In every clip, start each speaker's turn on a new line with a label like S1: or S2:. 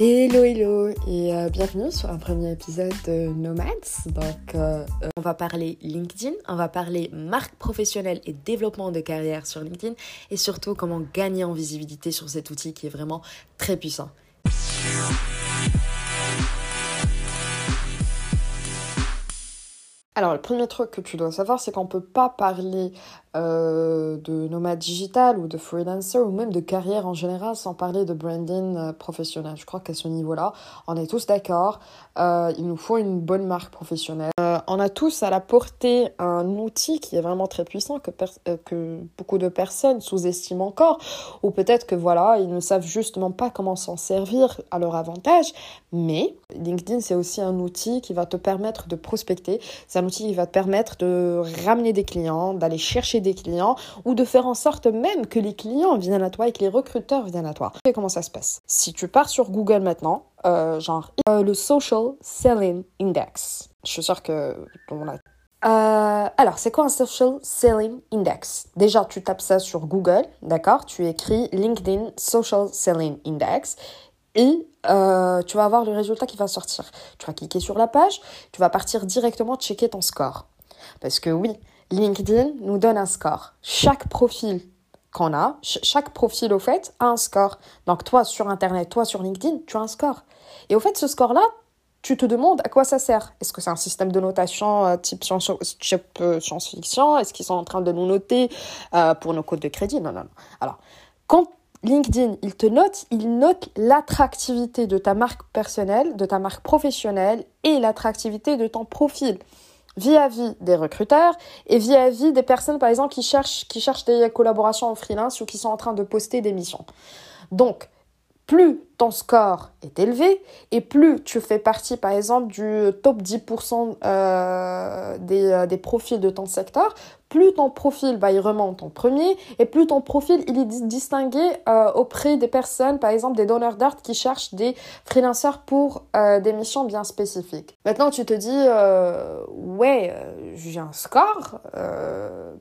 S1: Hello hello et euh, bienvenue sur un premier épisode de Nomads. Donc euh, euh, on va parler LinkedIn, on va parler marque professionnelle et développement de carrière sur LinkedIn et surtout comment gagner en visibilité sur cet outil qui est vraiment très puissant. Alors, le premier truc que tu dois savoir, c'est qu'on ne peut pas parler euh, de nomade digital ou de freelancer ou même de carrière en général sans parler de branding euh, professionnel. Je crois qu'à ce niveau-là, on est tous d'accord. Euh, il nous faut une bonne marque professionnelle. on a tous à la portée un outil qui est vraiment très puissant que, que beaucoup de personnes sous-estiment encore ou peut-être que voilà, ils ne savent justement pas comment s'en servir à leur avantage. Mais LinkedIn, c'est aussi un outil qui va te permettre de prospecter. C'est un outil qui va te permettre de ramener des clients, d'aller chercher des clients ou de faire en sorte même que les clients viennent à toi et que les recruteurs viennent à toi. Et comment ça se passe? Si tu pars sur Google maintenant, euh, genre euh, le Social Selling Index. Je suis sûre que on a euh, alors, c'est quoi un Social Selling Index? Déjà, tu tapes ça sur Google, d'accord? Tu écris LinkedIn Social Selling Index et tu vas avoir le résultat qui va sortir. Tu vas cliquer sur la page, tu vas partir directement checker ton score. Parce que oui, LinkedIn nous donne un score. Chaque profil qu'on a, chaque profil au fait a un score. Donc toi sur Internet, toi sur LinkedIn, tu as un score. Et au fait, ce score-là, tu te demandes à quoi ça sert. Est-ce que c'est un système de notation euh, type euh, science-fiction? Est-ce qu'ils sont en train de nous noter euh, pour nos codes de crédit? Non, non, non. Alors, quand LinkedIn, il te note, il note l'attractivité de ta marque personnelle, de ta marque professionnelle et l'attractivité de ton profil vis-à-vis des recruteurs et vis-à-vis des personnes, par exemple, qui cherchent, qui cherchent des collaborations en freelance ou qui sont en train de poster des missions. Donc, plus ton score est élevé et plus tu fais partie, par exemple, du top 10% euh, des, euh, des, profils de ton secteur, plus ton profil bah, il remonte en premier et plus ton profil il est distingué euh, auprès des personnes, par exemple des donneurs d'art qui cherchent des freelancers pour des missions bien spécifiques. Maintenant, tu te dis, ouais, j'ai un score,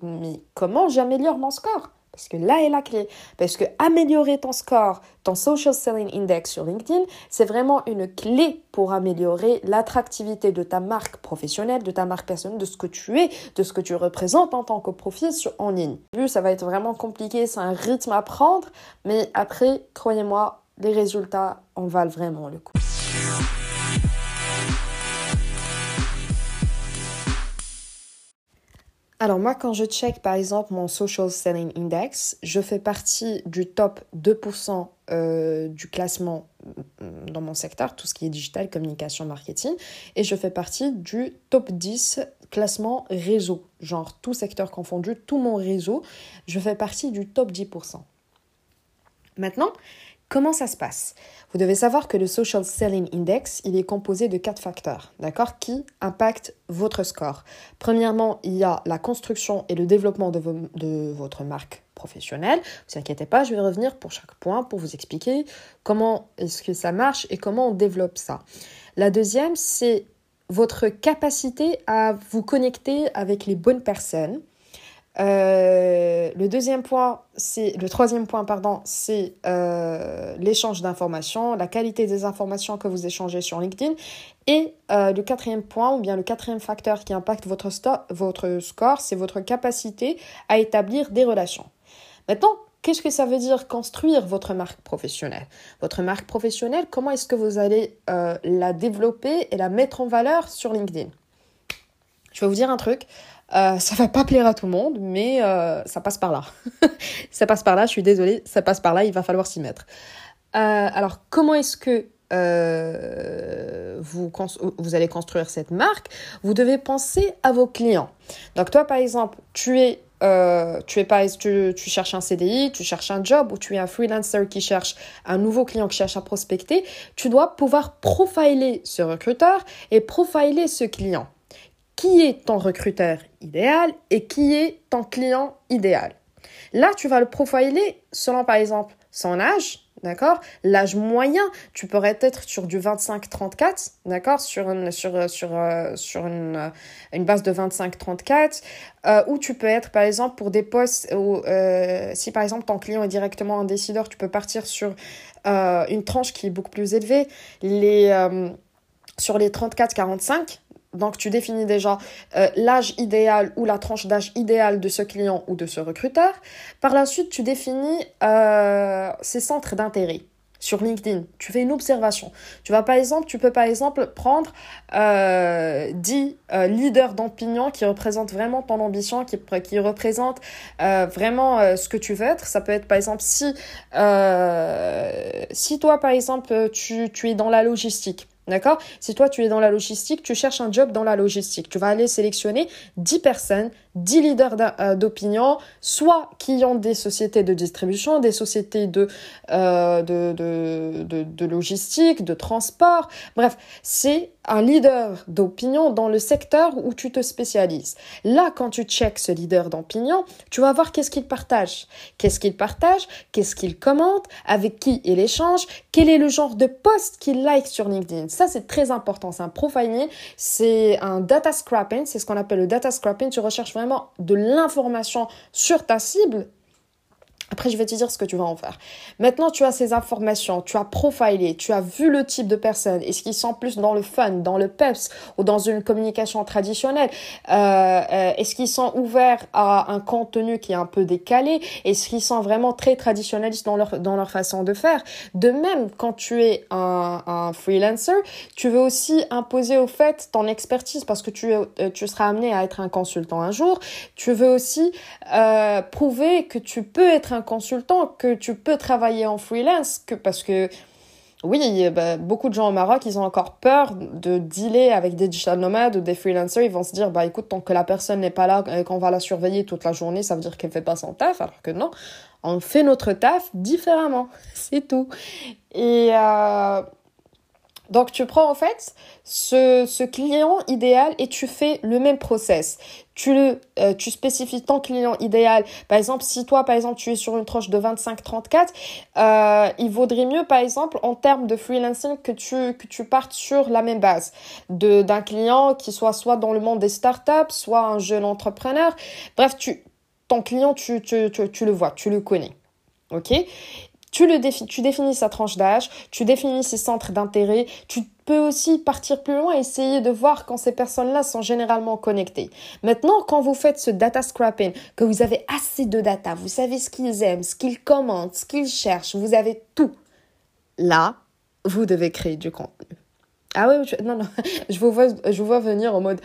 S1: mais comment j'améliore mon score? Parce que là est la clé. Parce que améliorer ton score, ton social selling index sur LinkedIn, c'est vraiment une clé pour améliorer l'attractivité de ta marque professionnelle, de ta marque personnelle, de ce que tu es, de ce que tu représentes en tant que profil en ligne. Vu, ça va être vraiment compliqué, c'est un rythme à prendre, mais après, croyez-moi, les résultats en valent vraiment le coup. Alors moi, quand je check par exemple mon Social Selling Index, je fais partie du top 2% euh, du classement mm, dans mon secteur, tout ce qui est digital, communication, marketing, et je fais partie du top 10 classement réseau, genre tout secteur confondu, tout mon réseau, je fais partie du top 10%. Maintenant, Comment ça se passe Vous devez savoir que le Social Selling Index, il est composé de quatre facteurs, qui impactent votre score. Premièrement, il y a la construction et le développement de, de votre marque professionnelle. Ne vous inquiétez pas, je vais revenir pour chaque point pour vous expliquer comment est-ce que ça marche et comment on développe ça. La deuxième, c'est votre capacité à vous connecter avec les bonnes personnes euh, le deuxième point, c'est le troisième point, pardon, c'est euh, l'échange d'informations, la qualité des informations que vous échangez sur LinkedIn. Et euh, le quatrième point, ou bien le quatrième facteur qui impacte votre, votre score, c'est votre capacité à établir des relations. Maintenant, qu'est-ce que ça veut dire construire votre marque professionnelle? Votre marque professionnelle, comment est-ce que vous allez la développer et la mettre en valeur sur LinkedIn? Je vais vous dire un truc. Euh, ça va pas plaire à tout le monde, mais euh, ça passe par là. ça passe par là, je suis désolée, ça passe par là, il va falloir s'y mettre. Euh, alors, comment est-ce que vous, vous allez construire cette marque? Vous devez penser à vos clients. Donc, toi, par exemple, tu es tu, es pas, tu, tu, cherches un CDI, tu cherches un job ou tu es un freelancer qui cherche un nouveau client qui cherche à prospecter, tu dois pouvoir profiler ce recruteur et profiler ce client qui est ton recruteur idéal et qui est ton client idéal? Là, tu vas le profiler selon, par exemple, son âge, D'accord? L'âge moyen, tu pourrais être sur du 25-34, d'accord? Sur, une, euh, une, une, base de 25-34, euh, ou tu peux être, par exemple, pour des postes où, euh, si par exemple ton client est directement un décideur, tu peux partir sur euh, une tranche qui est beaucoup plus élevée. Sur les 34-45, donc, tu définis déjà euh, l'âge idéal ou la tranche d'âge idéale de ce client ou de ce recruteur. Par la suite, tu définis euh, ses centres d'intérêt sur LinkedIn. Tu fais une observation. Tu vas par exemple, tu peux par exemple prendre euh, 10 euh, leaders d'opinion qui représentent vraiment ton ambition, qui, qui représentent vraiment ce que tu veux être. Ça peut être par exemple si, si toi par exemple tu, tu es dans la logistique D'accord? Si toi, tu es dans la logistique, tu cherches un job dans la logistique. Tu vas aller sélectionner 10 personnes 10 leaders euh, d'opinion, soit qui ont des sociétés de distribution, des sociétés de, euh, de, logistique, de transport. Bref, c'est un leader d'opinion dans le secteur où tu te spécialises. Là, quand tu checks ce leader d'opinion, tu vas voir qu'est-ce qu'il partage. Qu'est-ce qu'il partage, qu'est-ce qu'il commente, avec qui il échange, quel est le genre de post qu'il like sur LinkedIn? Ça, c'est très important. C'est un profiling, c'est un data scrapping, c'est ce qu'on appelle le data scrapping. Tu recherches vraiment de l'information sur ta cible après, je vais te dire ce que tu vas en faire. Maintenant, tu as ces informations, tu as profilé, tu as vu le type de personne. Est-ce qu'ils sont plus dans le fun, dans le peps ou dans une communication traditionnelle? Euh, euh, Est-ce qu'ils sont ouverts à un contenu qui est un peu décalé? Est-ce qu'ils sont vraiment très traditionnalistes dans leur, dans leur façon de faire? De même, quand tu es un, un freelancer, tu veux aussi imposer au fait ton expertise parce que tu, euh, tu seras amené à être un consultant un jour. Tu veux aussi prouver que tu peux être un consultant, que tu peux travailler en freelance, que parce que oui, bah, beaucoup de gens au Maroc, ils ont encore peur de dealer avec des digital nomades ou des freelancers. Ils vont se dire, bah écoute, tant que la personne n'est pas là, et qu'on va la surveiller toute la journée, ça veut dire qu'elle fait pas son taf, alors que non, on fait notre taf différemment, c'est tout. Et euh, donc tu prends en fait ce, ce, client idéal et tu fais le même process. Tu, le, euh, tu spécifies ton client idéal. Par exemple, si toi, par exemple, tu es sur une tranche de 25-34, euh, il vaudrait mieux, par exemple, en termes de freelancing, que tu, que tu partes sur la même base d'un client qui soit soit dans le monde des startups, soit un jeune entrepreneur. Bref, tu, ton client, tu, tu, tu, tu le vois, tu le connais. OK? Tu, le tu définis sa tranche d'âge, tu définis ses centres d'intérêt, tu peux aussi partir plus loin et essayer de voir quand ces personnes-là sont généralement connectées. Maintenant, quand vous faites ce data scrapping, que vous avez assez de data, vous savez ce qu'ils aiment, ce qu'ils commentent, ce qu'ils cherchent, vous avez tout. Là, vous devez créer du contenu. Ah ouais, non, non, je vous vois, je vous vois venir en mode,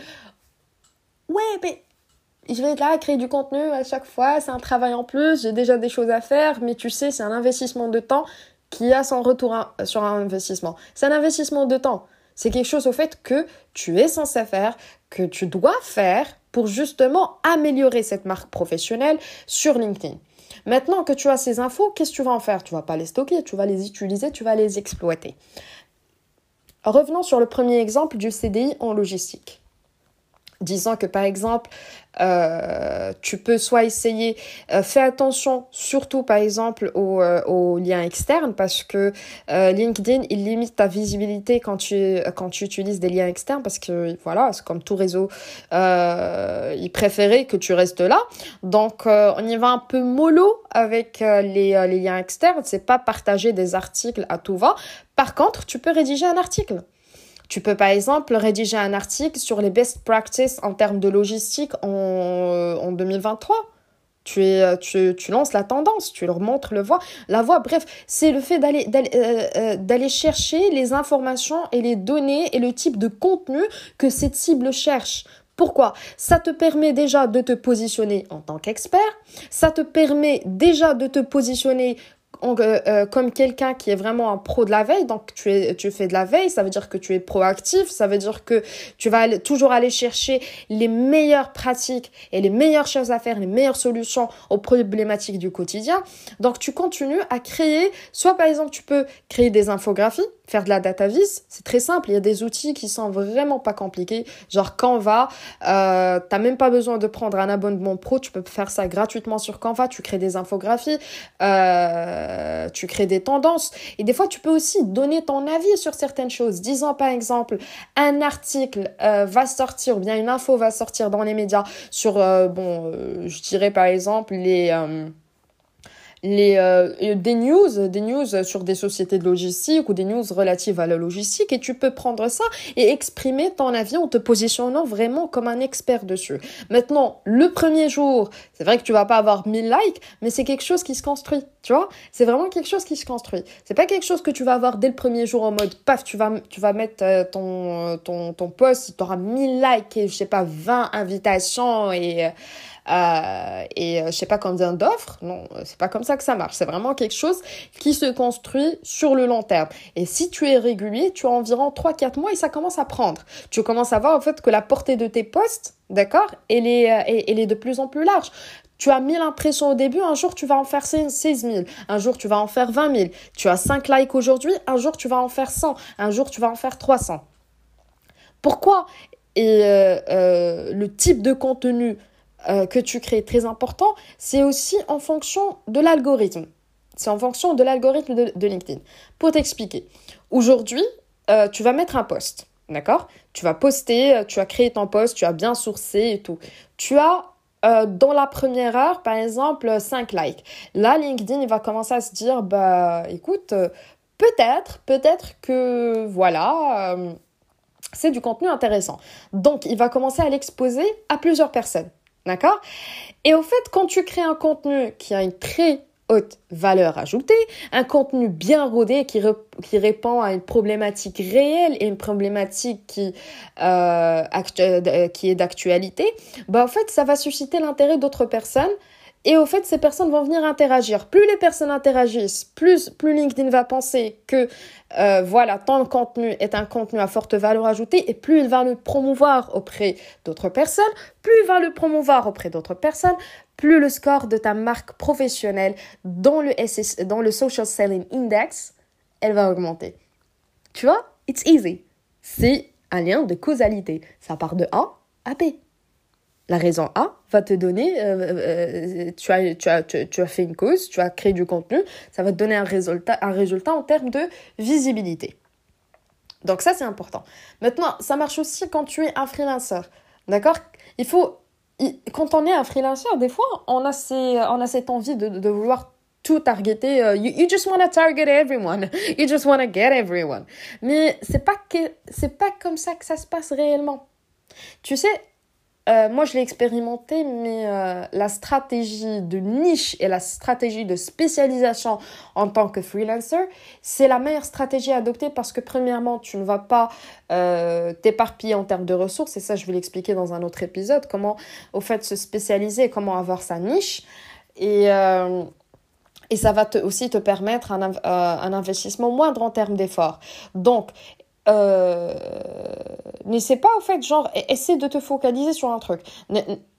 S1: ouais, mais je vais être là à créer du contenu à chaque fois, c'est un travail en plus, j'ai déjà des choses à faire, mais tu sais, c'est un investissement de temps qui a son retour sur un investissement. C'est un investissement de temps. C'est quelque chose au fait que tu es censé faire, que tu dois faire pour justement améliorer cette marque professionnelle sur LinkedIn. Maintenant que tu as ces infos, qu'est-ce que tu vas en faire? Tu vas pas les stocker, tu vas les utiliser, tu vas les exploiter. Revenons sur le premier exemple du CDI en logistique disant que par exemple euh, tu peux soit essayer euh, fais attention surtout par exemple aux, euh, liens externes parce que LinkedIn il limite ta visibilité quand tu quand tu utilises des liens externes parce que voilà c'est comme tout réseau il préférait que tu restes là. Donc on y va un peu mollo avec les, les liens externes. C'est pas partager des articles à tout va. Par contre tu peux rédiger un article tu peux par exemple rédiger un article sur les best practices en termes de logistique en, euh, en 2023. Tu, es, euh, tu, tu, lances la tendance, tu leur montres le voie, la voie. Bref, c'est le fait d'aller d'aller euh, d'aller chercher les informations et les données et le type de contenu que cette cible cherche. Pourquoi? Ça te permet déjà de te positionner en tant qu'expert, ça te permet déjà de te positionner euh, euh, comme quelqu'un qui est vraiment un pro de la veille, donc tu, es, tu fais de la veille, ça veut dire que tu es proactif, ça veut dire que tu vas aller, toujours aller chercher les meilleures pratiques et les meilleures choses à faire, les meilleures solutions aux problématiques du quotidien. Donc tu continues à créer, soit par exemple tu peux créer des infographies, faire de la data vis, c'est très simple. Il y a des outils qui sont vraiment pas compliqués. Genre Canva, euh, t'as même pas besoin de prendre un abonnement pro. Tu peux faire ça gratuitement sur Canva. Tu crées des infographies. Euh, euh, tu crées des tendances. Et des fois, tu peux aussi donner ton avis sur certaines choses. Disons par exemple, un article euh, va sortir, ou bien une info va sortir dans les médias sur, bon, je dirais par exemple les les, euh, des news, des news sur des sociétés de logistique ou des news relatives à la logistique et tu peux prendre ça et exprimer ton avis en te positionnant vraiment comme un expert dessus. Maintenant, le premier jour, c'est vrai que tu vas pas avoir 1000 likes, mais c'est quelque chose qui se construit, tu vois? C'est vraiment quelque chose qui se construit. C'est pas quelque chose que tu vas avoir dès le premier jour en mode paf, tu vas, tu vas mettre euh, ton, ton, ton post, tu auras 1000 likes et je sais pas, 20 invitations et, euh, et euh, je sais pas combien d'offres. Non, c'est pas comme ça que ça marche. C'est vraiment quelque chose qui se construit sur le long terme. Et si tu es régulier, tu as environ 3-4 mois et ça commence à prendre. Tu commences à voir en fait que la portée de tes posts, d'accord, elle est, euh, elle est de plus en plus large. Tu as 1000 impressions au début, un jour tu vas en faire 16 000, un jour tu vas en faire 20 000. Tu as 5 likes aujourd'hui, un jour tu vas en faire 100, un jour tu vas en faire 300. Pourquoi Et euh, euh, le type de contenu euh, que tu crées très important, c'est aussi en fonction de l'algorithme. C'est en fonction de l'algorithme de, LinkedIn. Pour t'expliquer, aujourd'hui, euh, tu vas mettre un post, d'accord? Tu vas poster, euh, tu as créé ton post, tu as bien sourcé et tout. Tu as dans la première heure, par exemple, 5 likes. Là, LinkedIn, il va commencer à se dire, bah, écoute, peut-être, peut-être que, voilà, c'est du contenu intéressant. Donc, il va commencer à l'exposer à plusieurs personnes. D'accord? Et au fait, quand tu crées un contenu qui a une très haute valeur ajoutée, un contenu bien rodé qui, qui répond à une problématique réelle et une problématique qui, euh, euh, qui est d'actualité, bah, en fait, ça va susciter l'intérêt d'autres personnes et au fait, ces personnes vont venir interagir. Plus les personnes interagissent, plus, LinkedIn va penser que euh, voilà, ton contenu est un contenu à forte valeur ajoutée et plus il va le promouvoir auprès d'autres personnes, plus il va le promouvoir auprès d'autres personnes, plus le score de ta marque professionnelle dans le, dans le Social Selling Index, elle va augmenter. Tu vois, it's easy. C'est un lien de causalité. Ça part de A à B. La raison A va te donner, euh, euh, tu, as, tu, as, tu, as fait une cause, tu as créé du contenu, ça va te donner un résultat, un résultat en termes de visibilité. Donc ça, c'est important. Maintenant, ça marche aussi quand tu es un freelancer. D'accord? Il faut... Quand on est un freelancer, des fois, on a, ces, on a cette envie de, vouloir tout targeter. Uh, you, you, just want to target everyone. You just want to get everyone. Mais c'est pas pas comme ça que ça se passe réellement. Tu sais, euh, moi, je l'ai expérimenté, mais euh, la stratégie de niche et la stratégie de spécialisation en tant que freelancer, c'est la meilleure stratégie à adopter parce que premièrement, tu ne vas pas euh, t'éparpiller en termes de ressources, et ça, je vais l'expliquer dans un autre épisode, comment au fait se spécialiser, comment avoir sa niche. Et, et ça va te, aussi te permettre un, un investissement moindre en termes d'efforts. Donc, euh, n'essaie pas, en fait, genre, essaie de te focaliser sur un truc.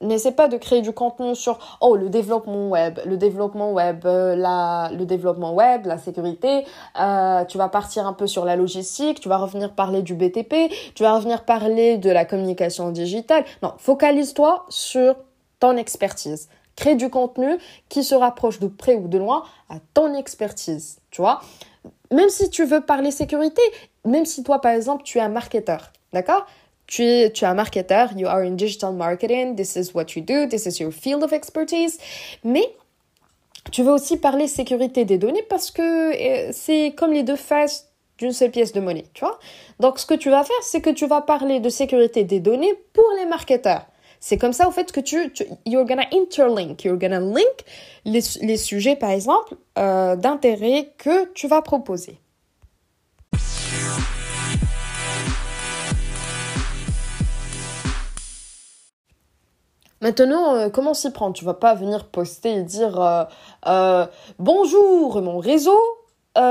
S1: N'essaie pas de créer du contenu sur, oh, le développement web, le développement web, euh, la, le développement web, la sécurité. Euh, tu vas partir un peu sur la logistique, tu vas revenir parler du BTP, tu vas revenir parler de la communication digitale. Non, focalise-toi sur ton expertise. Crée du contenu qui se rapproche de près ou de loin à ton expertise, tu vois. Même si tu veux parler sécurité, même si toi, par exemple, tu es un marketeur, d'accord? Tu es, tu es un marketeur, you are in digital marketing, this is what you do, this is your field of expertise. Mais tu veux aussi parler sécurité des données parce que euh, c'est comme les deux faces d'une seule pièce de monnaie, tu vois? Donc, ce que tu vas faire, c'est que tu vas parler de sécurité des données pour les marketeurs. C'est comme ça, au fait, que tu, tu you're gonna interlink, you're gonna link les, les sujets, par exemple, euh, d'intérêt que tu vas proposer. Maintenant, euh, comment s'y prendre Tu vas pas venir poster et dire euh, bonjour mon réseau.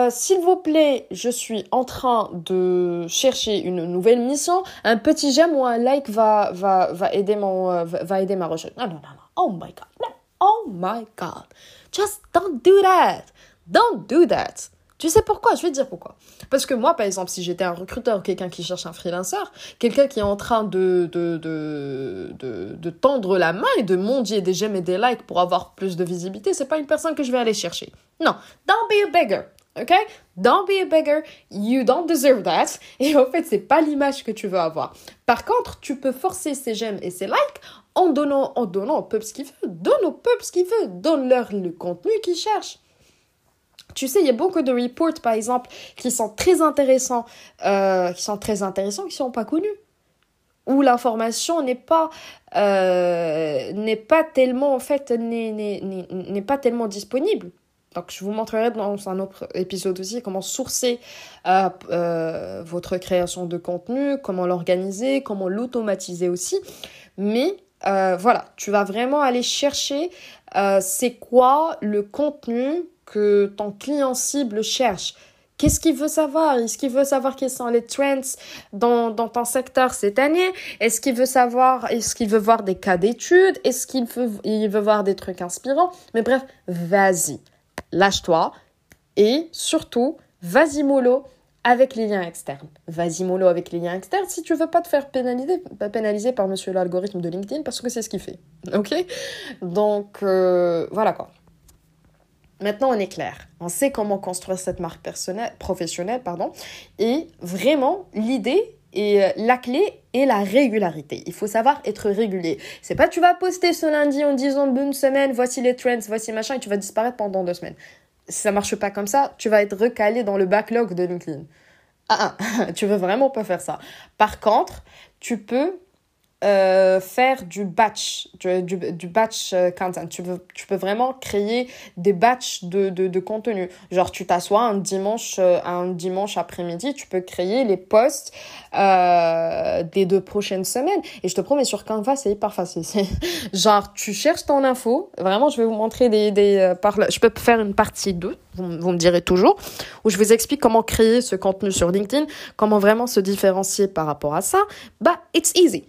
S1: S'il vous plaît, je suis en train de chercher une nouvelle mission. Un petit j'aime ou un like va, va, va, aider, mon, va, aider ma recherche. Non, non, non, non. Oh my god. Oh my god. Just don't do that. Don't do that. Tu sais pourquoi? Je vais te dire pourquoi. Parce que moi, par exemple, si j'étais un recruteur ou quelqu'un qui cherche un freelancer, quelqu'un qui est en train de, de, de, de, tendre la main et de mondier des j'aime et des likes pour avoir plus de visibilité, c'est pas une personne que je vais aller chercher. Non, don't be a beggar. OK? Don't be a beggar. You don't deserve that. Et en fait, c'est pas l'image que tu veux avoir. Par contre, tu peux forcer ces j'aime et ces likes en donnant, en donnant au peuple ce qu'il veut. Donne au peuple ce qu'il veut. Donne-leur le contenu qu'ils cherchent. Tu sais, il y a beaucoup de reports, par exemple, qui sont très intéressants, euh, qui sont très intéressants, qui sont pas connus, où l'information n'est pas, euh, n'est pas tellement, en fait, n'est pas tellement disponible. Donc, je vous montrerai dans un autre épisode aussi comment sourcer euh, votre création de contenu, comment l'organiser, comment l'automatiser aussi. Mais voilà, tu vas vraiment aller chercher c'est quoi le contenu que ton client cible cherche. Qu'est-ce qu'il veut savoir? Est-ce qu'il veut savoir quels sont les trends dans, dans ton secteur cette année? Est-ce qu'il veut savoir, est-ce qu'il veut voir des cas d'études? Est-ce qu'il veut, il veut voir des trucs inspirants? Mais bref, vas-y, lâche-toi et surtout, vas-y mollo avec les liens externes. Vas-y mollo avec les liens externes si tu veux pas te faire pénaliser, pénaliser par monsieur l'algorithme de LinkedIn parce que c'est ce qu'il fait. Ok? Donc, euh, voilà quoi. Maintenant, on est clair. On sait comment construire cette marque personnelle, professionnelle. Pardon. Et vraiment, l'idée et euh, la clé est la régularité. Il faut savoir être régulier. C'est pas tu vas poster ce lundi en disant bonne semaine, voici les trends, voici machin, et tu vas disparaître pendant deux semaines. Si ça marche pas comme ça, tu vas être recalé dans le backlog de LinkedIn. Ah, ah tu veux vraiment pas faire ça. Par contre, tu peux euh, faire du batch, du, du, batch euh, content. Tu, veux, tu peux vraiment créer des batchs de, de, de contenu. Genre, tu t'assois un dimanche, euh, un dimanche après-midi, tu peux créer les posts des deux prochaines semaines. Et je te promets, sur Canva, c'est hyper facile. Genre, tu cherches ton info. Vraiment, je vais vous montrer des... des Je peux faire une partie 2, vous, vous me direz toujours, où je vous explique comment créer ce contenu sur LinkedIn, comment vraiment se différencier par rapport à ça. Bah, it's easy.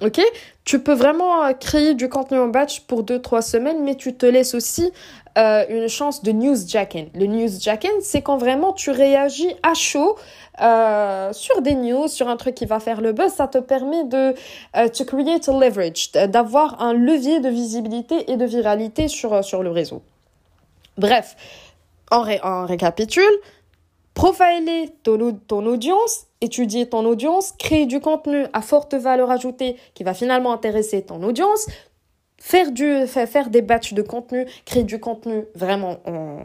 S1: Ok? Tu peux vraiment euh, créer du contenu en batch pour 2-3 semaines, mais tu te laisses aussi euh, une chance de newsjacking. Le newsjacking, c'est quand vraiment tu réagis à chaud euh, sur des news, sur un truc qui va faire le buzz. Ça te permet de euh, to create a leverage, d'avoir un levier de visibilité et de viralité sur, sur le réseau. Bref, en, récapitule, profiler ton, ton audience, étudier ton audience, créer du contenu à forte valeur ajoutée qui va finalement intéresser ton audience, faire, du, faire, des batchs de contenu, créer du contenu vraiment en,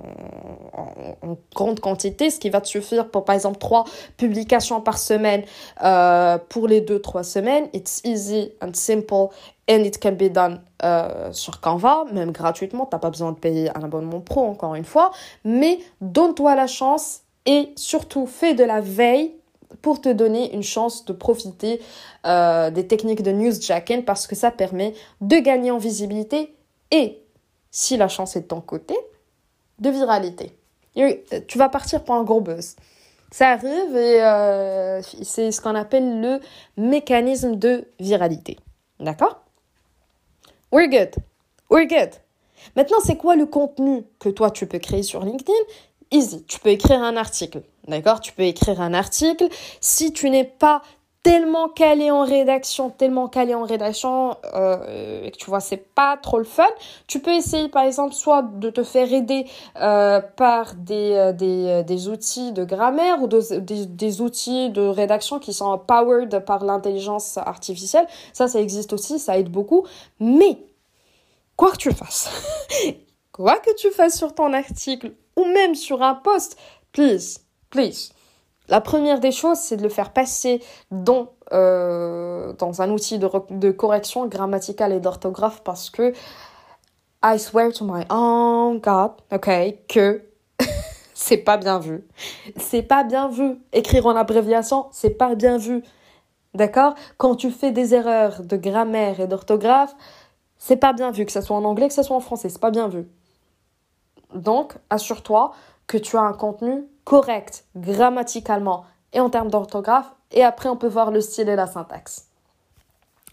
S1: grande quantité, ce qui va te suffire pour par exemple trois publications par semaine euh, pour les deux trois semaines. It's easy and simple and it can be done euh, sur Canva, même gratuitement. T'as pas besoin de payer un abonnement pro encore une fois, mais donne-toi la chance et surtout fais de la veille pour te donner une chance de profiter euh, des techniques de newsjacking parce que ça permet de gagner en visibilité et, si la chance est de ton côté, de viralité. tu vas partir pour un gros buzz. Ça arrive et euh, c'est ce qu'on appelle le mécanisme de viralité. D'accord? We're good. We're good. Maintenant, c'est quoi le contenu que toi tu peux créer sur LinkedIn? Easy. Tu peux écrire un article, d'accord? Tu peux écrire un article. Si tu n'es pas tellement calé en rédaction, tellement calé en rédaction, euh, et que tu vois, c'est pas trop le fun, tu peux essayer, par exemple, soit de te faire aider euh, par des, euh, des, des, outils de grammaire ou des, des, outils de rédaction qui sont powered par l'intelligence artificielle. Ça, ça existe aussi, ça aide beaucoup. Mais, quoi que tu fasses, quoi que tu fasses sur ton article ou même sur un post, please, please. La première des choses, c'est de le faire passer dans, euh, dans un outil de, de correction grammaticale et d'orthographe parce que I swear to my own God, ok, que c'est pas bien vu. C'est pas bien vu. Écrire en abréviation, c'est pas bien vu. D'accord? Quand tu fais des erreurs de grammaire et d'orthographe, c'est pas bien vu, que ce soit en anglais, que ce soit en français, c'est pas bien vu. Donc, assure-toi que tu as un contenu correct grammaticalement et en termes d'orthographe. Et après, on peut voir le style et la syntaxe.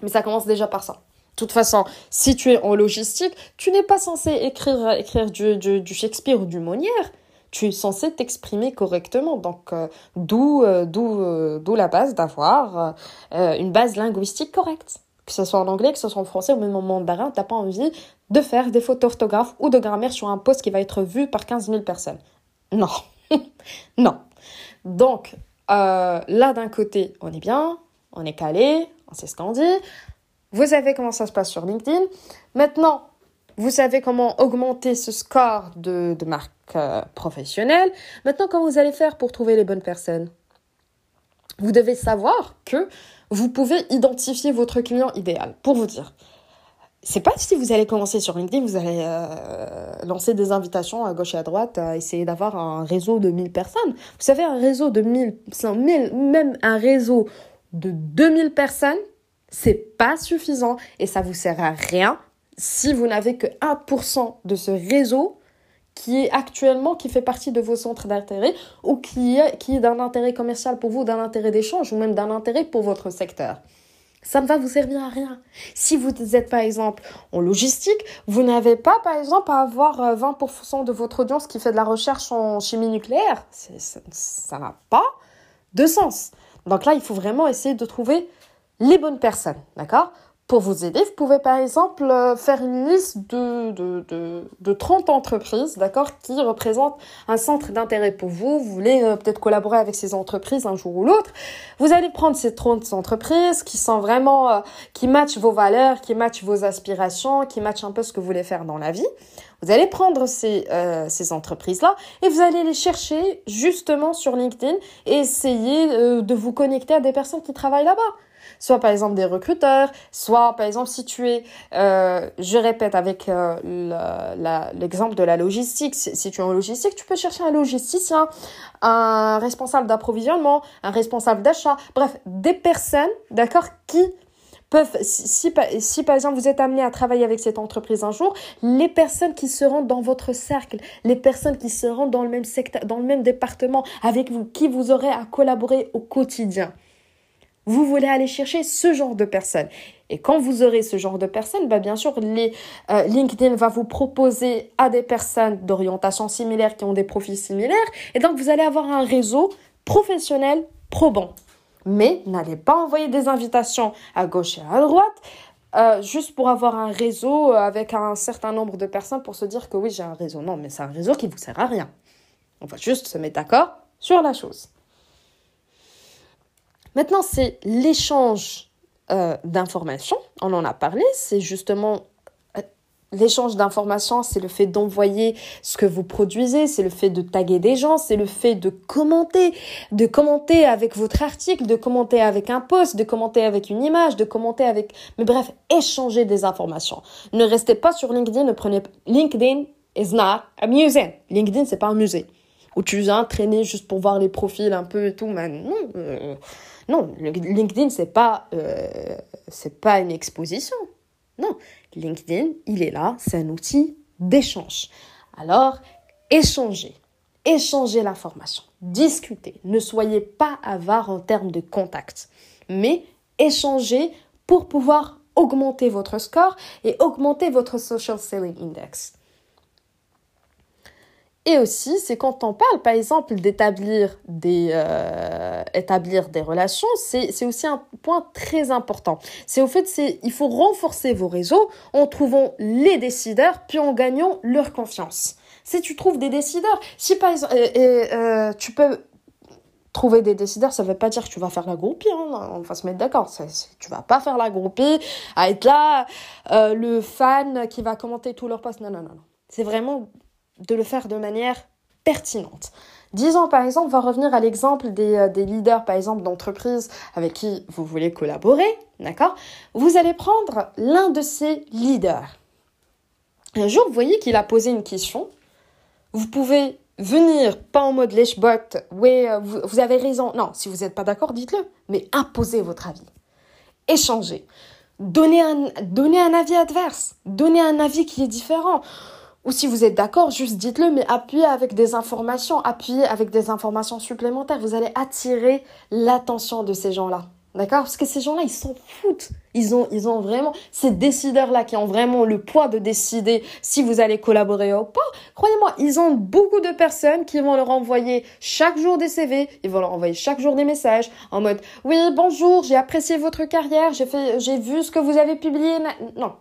S1: Mais ça commence déjà par ça. De toute façon, si tu es en logistique, tu n'es pas censé écrire, écrire du, du, Shakespeare ou du Monière. tu es censé t'exprimer correctement. Donc, euh, d'où euh, d'où d'où la base d'avoir une base linguistique correcte. Que ce soit en anglais, que ce soit en français ou même en mandarin, t'as pas envie de faire des fautes d'orthographe ou de grammaire sur un post qui va être vu par 15 000 personnes. Non. non. Donc, là d'un côté, on est bien, on est calé, on sait ce qu'on dit. Vous savez comment ça se passe sur LinkedIn. Maintenant, vous savez comment augmenter ce score de, marque euh, professionnelle. Maintenant, comment vous allez faire pour trouver les bonnes personnes? Vous devez savoir que vous pouvez identifier votre client idéal. Pour vous dire, c'est pas si vous allez commencer sur LinkedIn, vous allez euh, lancer des invitations à gauche et à droite, à essayer d'avoir un réseau de 1000 personnes. Vous savez, un réseau de 1000, 1000 même un réseau de 2000 personnes, c'est pas suffisant et ça vous sert à rien si vous n'avez que 1% de ce réseau qui est actuellement, qui fait partie de vos centres d'intérêt ou qui est, qui est d'un intérêt commercial pour vous, d'un intérêt d'échange ou même d'un intérêt pour votre secteur. Ça ne va vous servir à rien. Si vous êtes par exemple en logistique, vous n'avez pas par exemple à avoir 20% euh, de votre audience qui fait de la recherche en chimie nucléaire. Ça n'a pas de sens. Donc là, il faut vraiment essayer de trouver les bonnes personnes, d'accord? Pour vous aider, vous pouvez par exemple euh, faire une liste de, de, de, de 30 entreprises, d'accord, qui représentent un centre d'intérêt pour vous. Vous voulez euh, peut-être collaborer avec ces entreprises un jour ou l'autre. Vous allez prendre ces 30 entreprises qui sont vraiment, euh, qui matchent vos valeurs, qui matchent vos aspirations, qui matchent un peu ce que vous voulez faire dans la vie. Vous allez prendre ces, ces entreprises-là et vous allez les chercher justement sur LinkedIn et essayer de vous connecter à des personnes qui travaillent là-bas soit par exemple des recruteurs, soit par exemple si tu es, euh, je répète avec euh, l'exemple de la logistique, si, tu es en logistique, tu peux chercher un logisticien, un responsable d'approvisionnement, un responsable d'achat, bref, des personnes, d'accord, qui peuvent, si, si, par exemple vous êtes amené à travailler avec cette entreprise un jour, les personnes qui seront dans votre cercle, les personnes qui seront dans le même secteur, dans le même département avec vous, qui vous aurez à collaborer au quotidien. Vous voulez aller chercher ce genre de personnes. Et quand vous aurez ce genre de personnes, bah bien sûr, euh, LinkedIn va vous proposer à des personnes d'orientation similaire qui ont des profils similaires. Et donc, vous allez avoir un réseau professionnel probant. Mais n'allez pas envoyer des invitations à gauche et à droite. Euh, juste pour avoir un réseau avec un certain nombre de personnes pour se dire que oui, j'ai un réseau. Non, mais c'est un réseau qui vous sert à rien. On va juste se mettre d'accord sur la chose. Maintenant, c'est l'échange euh, d'informations. On en a parlé. C'est justement euh, l'échange d'informations, c'est le fait d'envoyer ce que vous produisez, c'est le fait de taguer des gens, c'est le fait de commenter, de commenter avec votre article, de commenter avec un post, de commenter avec une image, de commenter avec, mais bref, échanger des informations. Ne restez pas sur LinkedIn, ne prenez LinkedIn is not a museum. LinkedIn c'est pas un musée où tu viens traîner juste pour voir les profils un peu et tout, mais non. Euh, non, LinkedIn, c'est pas, euh, pas une exposition. Non, LinkedIn, il est là, c'est un outil d'échange. Alors, échangez, échangez l'information, discutez. Ne soyez pas avare en termes de contact, mais échangez pour pouvoir augmenter votre score et augmenter votre social selling index. Et aussi, c'est quand on parle, par exemple, d'établir des, euh, relations, c'est aussi un point très important. C'est au fait, c'est il faut renforcer vos réseaux en trouvant les décideurs, puis en gagnant leur confiance. Si tu trouves des décideurs, si par exemple, euh, tu peux trouver des décideurs, ça veut pas dire que tu vas faire la groupie, hein, on va se mettre d'accord. Tu vas pas faire la groupie, à être là, euh, le fan qui va commenter tous leurs posts. Non, non, non. C'est vraiment de le faire de manière pertinente. Disons par exemple, on va revenir à l'exemple des, euh, des, leaders par exemple d'entreprises avec qui vous voulez collaborer, d'accord? Vous allez prendre l'un de ces leaders. Un jour, vous voyez qu'il a posé une question. Vous pouvez venir, pas en mode lèche-botte, euh, vous, avez raison. Non, si vous n'êtes pas d'accord, dites-le. Mais imposez votre avis. Échangez. Un, donnez un avis adverse. Donnez un avis qui est différent. Ou si vous êtes d'accord, juste dites-le, mais appuyez avec des informations, appuyez avec des informations supplémentaires. Vous allez attirer l'attention de ces gens-là. D'accord? Parce que ces gens-là, ils s'en foutent. Ils ont, ils ont vraiment, ces décideurs-là qui ont vraiment le poids de décider si vous allez collaborer ou pas, croyez-moi, ils ont beaucoup de personnes qui vont leur envoyer chaque jour des CV, ils vont leur envoyer chaque jour des messages en mode, oui, bonjour, j'ai apprécié votre carrière, j'ai fait, j'ai vu ce que vous avez publié. Non.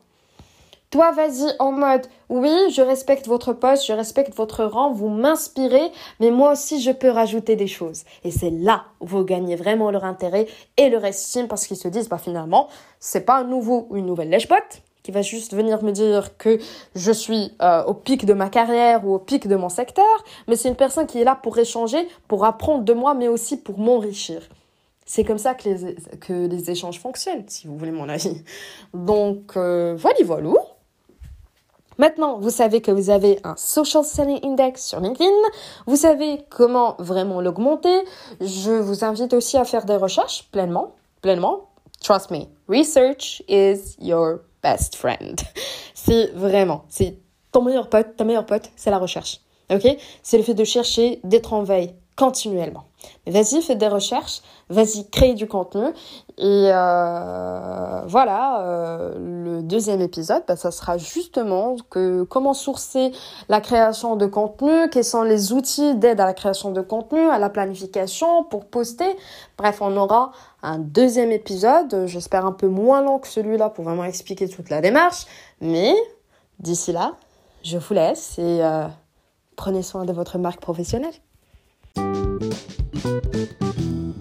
S1: Toi, vas-y en mode, oui, je respecte votre poste, je respecte votre rang, vous m'inspirez, mais moi aussi, je peux rajouter des choses. Et c'est là où vous gagnez vraiment leur intérêt et leur estime parce qu'ils se disent, bah, finalement, c'est pas un nouveau ou une nouvelle lèche qui va juste venir me dire que je suis euh, au pic de ma carrière ou au pic de mon secteur, mais c'est une personne qui est là pour échanger, pour apprendre de moi, mais aussi pour m'enrichir. C'est comme ça que les, que les échanges fonctionnent, si vous voulez mon avis. Donc, euh, voilà, voilà. Maintenant, vous savez que vous avez un Social Selling Index sur LinkedIn. Vous savez comment vraiment l'augmenter. Je vous invite aussi à faire des recherches pleinement, pleinement. Trust me, research is your best friend. C'est vraiment, c'est ton meilleur pote, ta meilleure pote, c'est la recherche. Ok? C'est le fait de chercher, d'être en veille continuellement. Vas-y, fais des recherches, vas-y, crée du contenu. Et euh, voilà, euh, le deuxième épisode, bah, ça sera justement que comment sourcer la création de contenu, quels sont les outils d'aide à la création de contenu, à la planification pour poster. Bref, on aura un deuxième épisode, j'espère un peu moins long que celui-là pour vraiment expliquer toute la démarche. Mais d'ici là, je vous laisse et euh, prenez soin de votre marque professionnelle. Thank you.